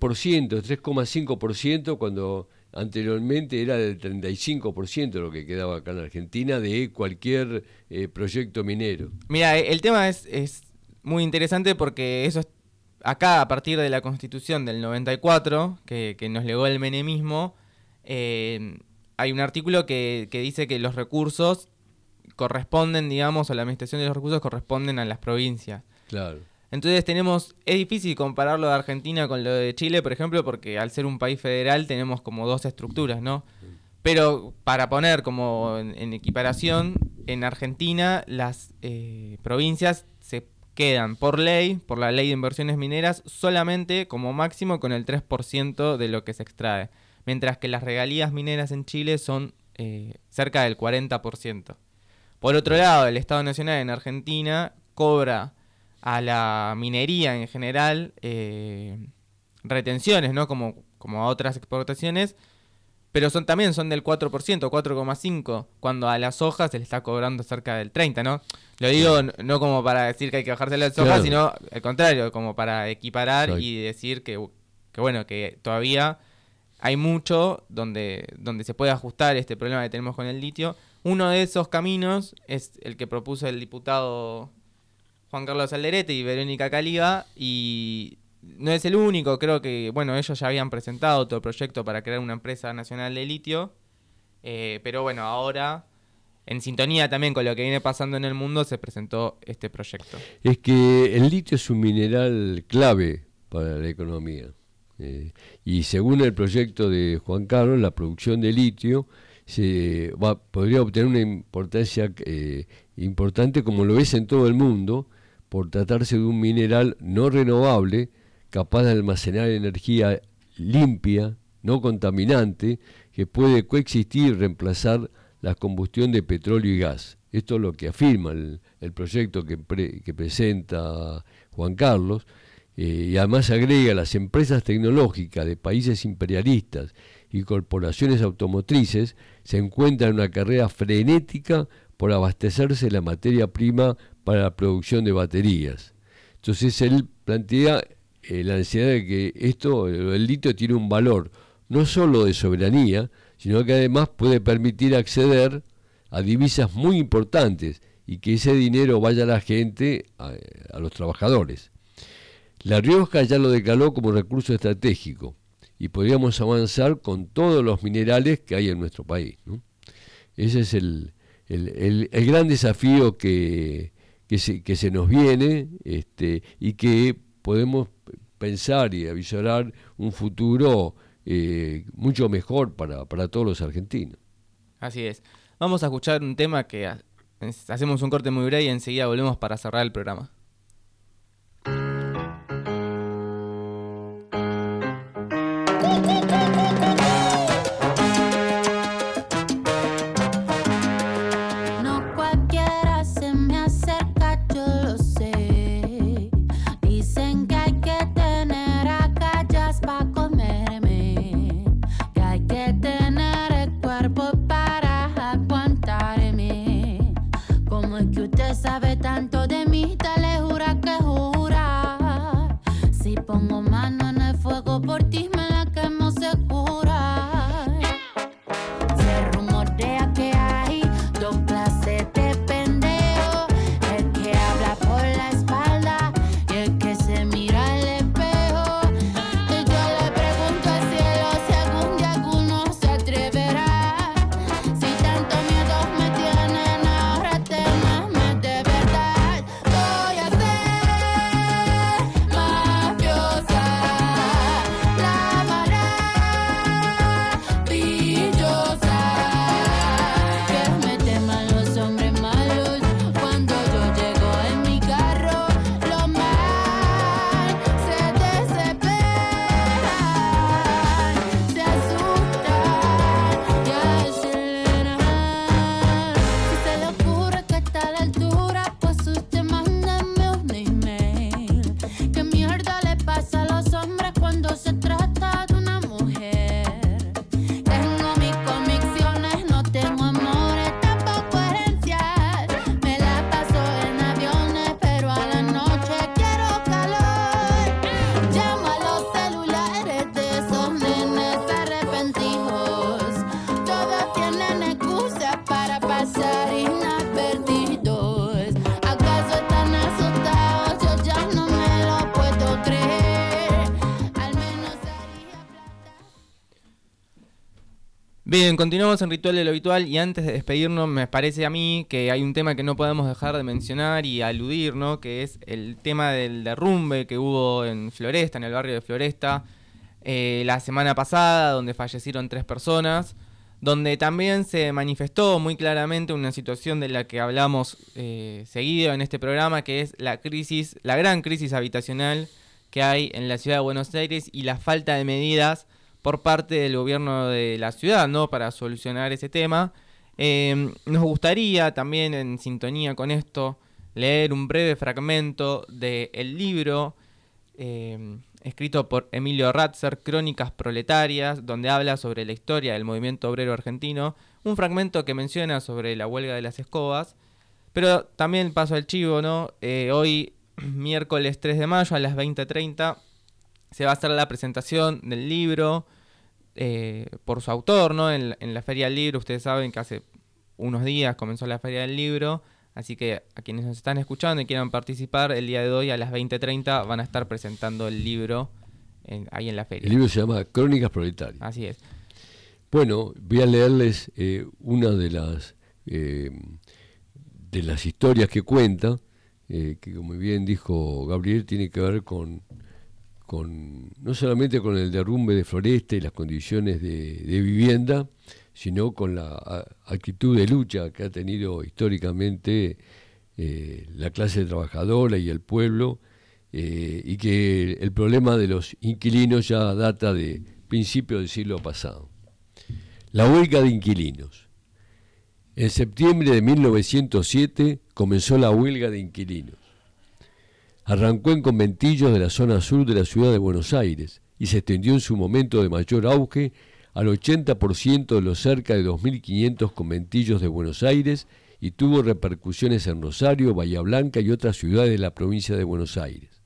3,5% cuando anteriormente era del 35% lo que quedaba acá en Argentina de cualquier eh, proyecto minero. Mira, el tema es, es muy interesante porque eso es acá a partir de la constitución del 94, que, que nos legó el menemismo, eh, hay un artículo que, que dice que los recursos corresponden, digamos, o la administración de los recursos corresponden a las provincias. Claro. Entonces tenemos, es difícil compararlo de Argentina con lo de Chile, por ejemplo, porque al ser un país federal tenemos como dos estructuras, ¿no? Pero para poner como en, en equiparación, en Argentina las eh, provincias se quedan por ley, por la ley de inversiones mineras, solamente como máximo con el 3% de lo que se extrae, mientras que las regalías mineras en Chile son eh, cerca del 40%. Por otro lado, el Estado Nacional en Argentina cobra a la minería en general eh, retenciones, ¿no? Como, como a otras exportaciones, pero son también son del 4%, 4,5%, cuando a las hojas se le está cobrando cerca del 30%, ¿no? Lo digo no como para decir que hay que bajarse las hojas, Claro. sino al contrario, como para equiparar y decir que, que, bueno, que todavía hay mucho donde, donde se puede ajustar este problema que tenemos con el litio. Uno de esos caminos es el que propuso el diputado Juan Carlos Alderete y Verónica Caliga y no es el único, creo que, bueno, ellos ya habían presentado otro proyecto para crear una empresa nacional de litio Eh, pero bueno, ahora, en sintonía también con lo que viene pasando en el mundo, se presentó este proyecto. Es que el litio es un mineral clave para la economía. Eh, y según el proyecto de Juan Carlos, la producción de litio se va, podría obtener una importancia eh, importante como lo es en todo el mundo, por tratarse de un mineral no renovable, capaz de almacenar energía limpia, no contaminante, que puede coexistir y reemplazar la combustión de petróleo y gas. Esto es lo que afirma el, proyecto que presenta Juan Carlos, eh, y además agrega las empresas tecnológicas de países imperialistas y corporaciones automotrices se encuentran en una carrera frenética por abastecerse de la materia prima para la producción de baterías. Entonces él plantea eh, la necesidad de que esto, el litio tiene un valor no solo de soberanía, sino que además puede permitir acceder a divisas muy importantes y que ese dinero vaya a la gente, a, los trabajadores. La Rioja ya lo declaró como recurso estratégico y podríamos avanzar con todos los minerales que hay en nuestro país. Ese es el- el- el gran desafío que, que, se, que se nos viene este, y que podemos pensar y avisorar un futuro eh, mucho mejor para, para todos los argentinos. Así es. Vamos a escuchar un tema que hacemos un corte muy breve y enseguida volvemos para cerrar el programa. Bien, continuamos en Ritual de lo Habitual y antes de despedirnos me parece a mí que hay un tema que no podemos dejar de mencionar y aludir, ¿no? Que es el tema del derrumbe que hubo en Floresta, en el barrio de Floresta, eh, la semana pasada, donde fallecieron tres personas, donde también se manifestó muy claramente una situación de la que hablamos eh, seguido en este programa, que es la crisis, la gran crisis habitacional que hay en la ciudad de Buenos Aires y la falta de medidas por parte del gobierno de la ciudad, ¿no? Para solucionar ese tema. Eh, nos gustaría también, en sintonía con esto, leer un breve fragmento del libro eh, escrito por Emilio Ratzer, Crónicas Proletarias, donde habla sobre la historia del movimiento obrero argentino. Un fragmento que menciona sobre la huelga de las escobas. Pero también paso al chivo, ¿no? Eh, hoy, miércoles 3 de mayo a las 20.30, se va a hacer la presentación del libro eh, por su autor, ¿no? En, en la Feria del Libro, ustedes saben que hace unos días comenzó la Feria del Libro, así que a quienes nos están escuchando y quieran participar, el día de hoy a las 20.30 van a estar presentando el libro en- ahí en la feria. El libro se llama Crónicas Proletarias. Así es. Bueno, voy a leerles eh, una de las, eh, de las historias que cuenta, que como bien dijo Gabriel, tiene que ver con, con no solamente con el derrumbe de Floresta y las condiciones de, vivienda, sino con la actitud de lucha que ha tenido históricamente eh, la clase trabajadora y el pueblo, eh, y que el problema de los inquilinos ya data de principios del siglo pasado. La huelga de inquilinos. En septiembre de 1907 comenzó la huelga de inquilinos. Arrancó en conventillos de la zona sur de la ciudad de Buenos Aires y se extendió en su momento de mayor auge al 80% de los cerca de 2.500 conventillos de Buenos Aires y tuvo repercusiones en Rosario, Bahía Blanca y otras ciudades de la provincia de Buenos Aires.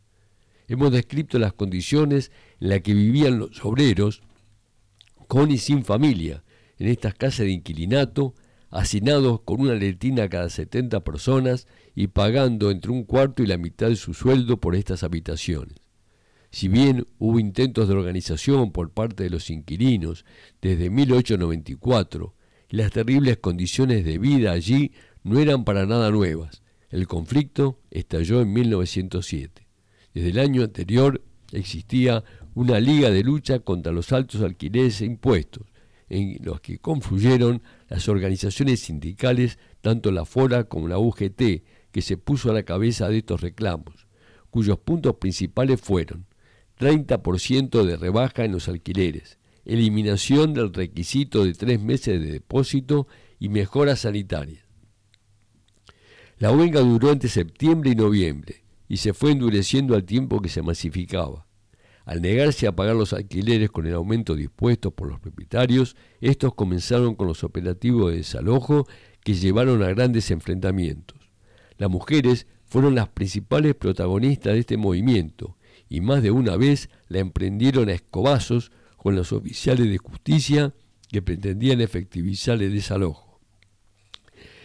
Hemos descrito las condiciones en las que vivían los obreros con y sin familia en estas casas de inquilinato, hacinados con una letrina cada 70 personas y pagando entre un cuarto y la mitad de su sueldo por estas habitaciones. Si bien hubo intentos de organización por parte de los inquilinos desde 1894, las terribles condiciones de vida allí no eran para nada nuevas. El conflicto estalló en 1907. Desde el año anterior existía una liga de lucha contra los altos alquileres e impuestos, en los que confluyeron las organizaciones sindicales, tanto la FORA como la UGT, que se puso a la cabeza de estos reclamos, cuyos puntos principales fueron 30% de rebaja en los alquileres, eliminación del requisito de tres meses de depósito y mejoras sanitarias. La huelga duró entre septiembre y noviembre y se fue endureciendo al tiempo que se masificaba. Al negarse a pagar los alquileres con el aumento dispuesto por los propietarios, estos comenzaron con los operativos de desalojo que llevaron a grandes enfrentamientos. Las mujeres fueron las principales protagonistas de este movimiento y más de una vez la emprendieron a escobazos con los oficiales de justicia que pretendían efectivizar el desalojo.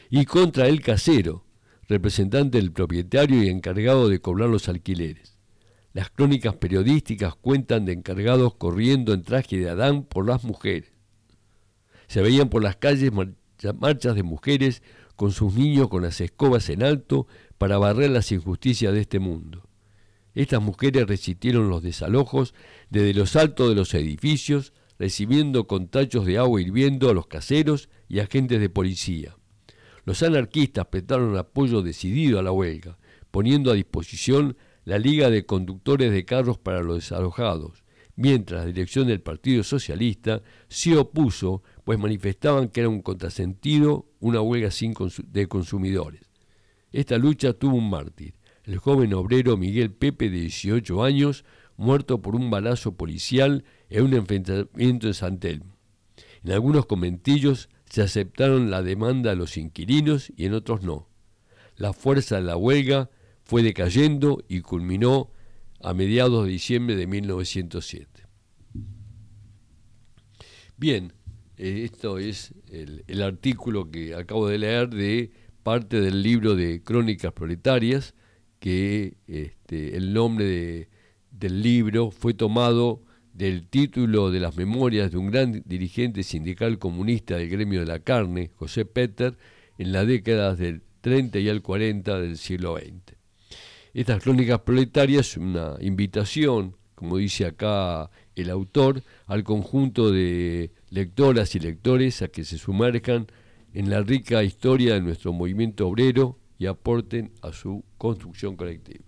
Y contra el casero, representante del propietario y encargado de cobrar los alquileres. Las crónicas periodísticas cuentan de encargados corriendo en traje de Adán por las mujeres. Se veían por las calles marcha- marchas de mujeres con sus niños con las escobas en alto para barrer las injusticias de este mundo. Estas mujeres resistieron los desalojos desde los altos de los edificios, recibiendo con tachos de agua hirviendo a los caseros y agentes de policía. Los anarquistas prestaron apoyo decidido a la huelga, poniendo a disposición la Liga de Conductores de Carros para los Desalojados, mientras la dirección del Partido Socialista se opuso, pues manifestaban que era un contrasentido una huelga sin de consumidores. Esta lucha tuvo un mártir, el joven obrero Miguel Pepe de 18 años, muerto por un balazo policial en un enfrentamiento en San Telmo. En algunos conventillos se aceptaron la demanda de los inquilinos y en otros no. La fuerza de la huelga fue decayendo y culminó a mediados de diciembre de 1907. Bien, esto es el, artículo que acabo de leer de parte del libro de Crónicas Proletarias, que este, el nombre de- del libro fue tomado del título de las memorias de un gran dirigente sindical comunista del gremio de la carne, José Peter, en las décadas del 30 y al 40 del siglo XX. Estas crónicas proletarias, una invitación, como dice acá el autor, al conjunto de lectoras y lectores a que se sumerjan en la rica historia de nuestro movimiento obrero y aporten a su construcción colectiva.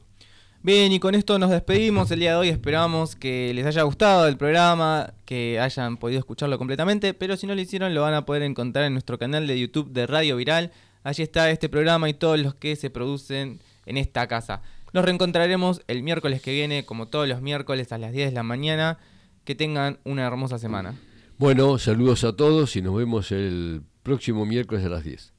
Bien, y con esto nos despedimos el día de hoy. Esperamos que les haya gustado el programa, que hayan podido escucharlo completamente, pero si no lo hicieron lo van a poder encontrar en nuestro canal de YouTube de Radio Viral. Allí está este programa y todos los que se producen en esta casa. Nos reencontraremos el miércoles que viene, como todos los miércoles a las 10 de la mañana. Que tengan una hermosa semana. Bueno, saludos a todos y nos vemos el próximo miércoles a las 10.